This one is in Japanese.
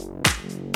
you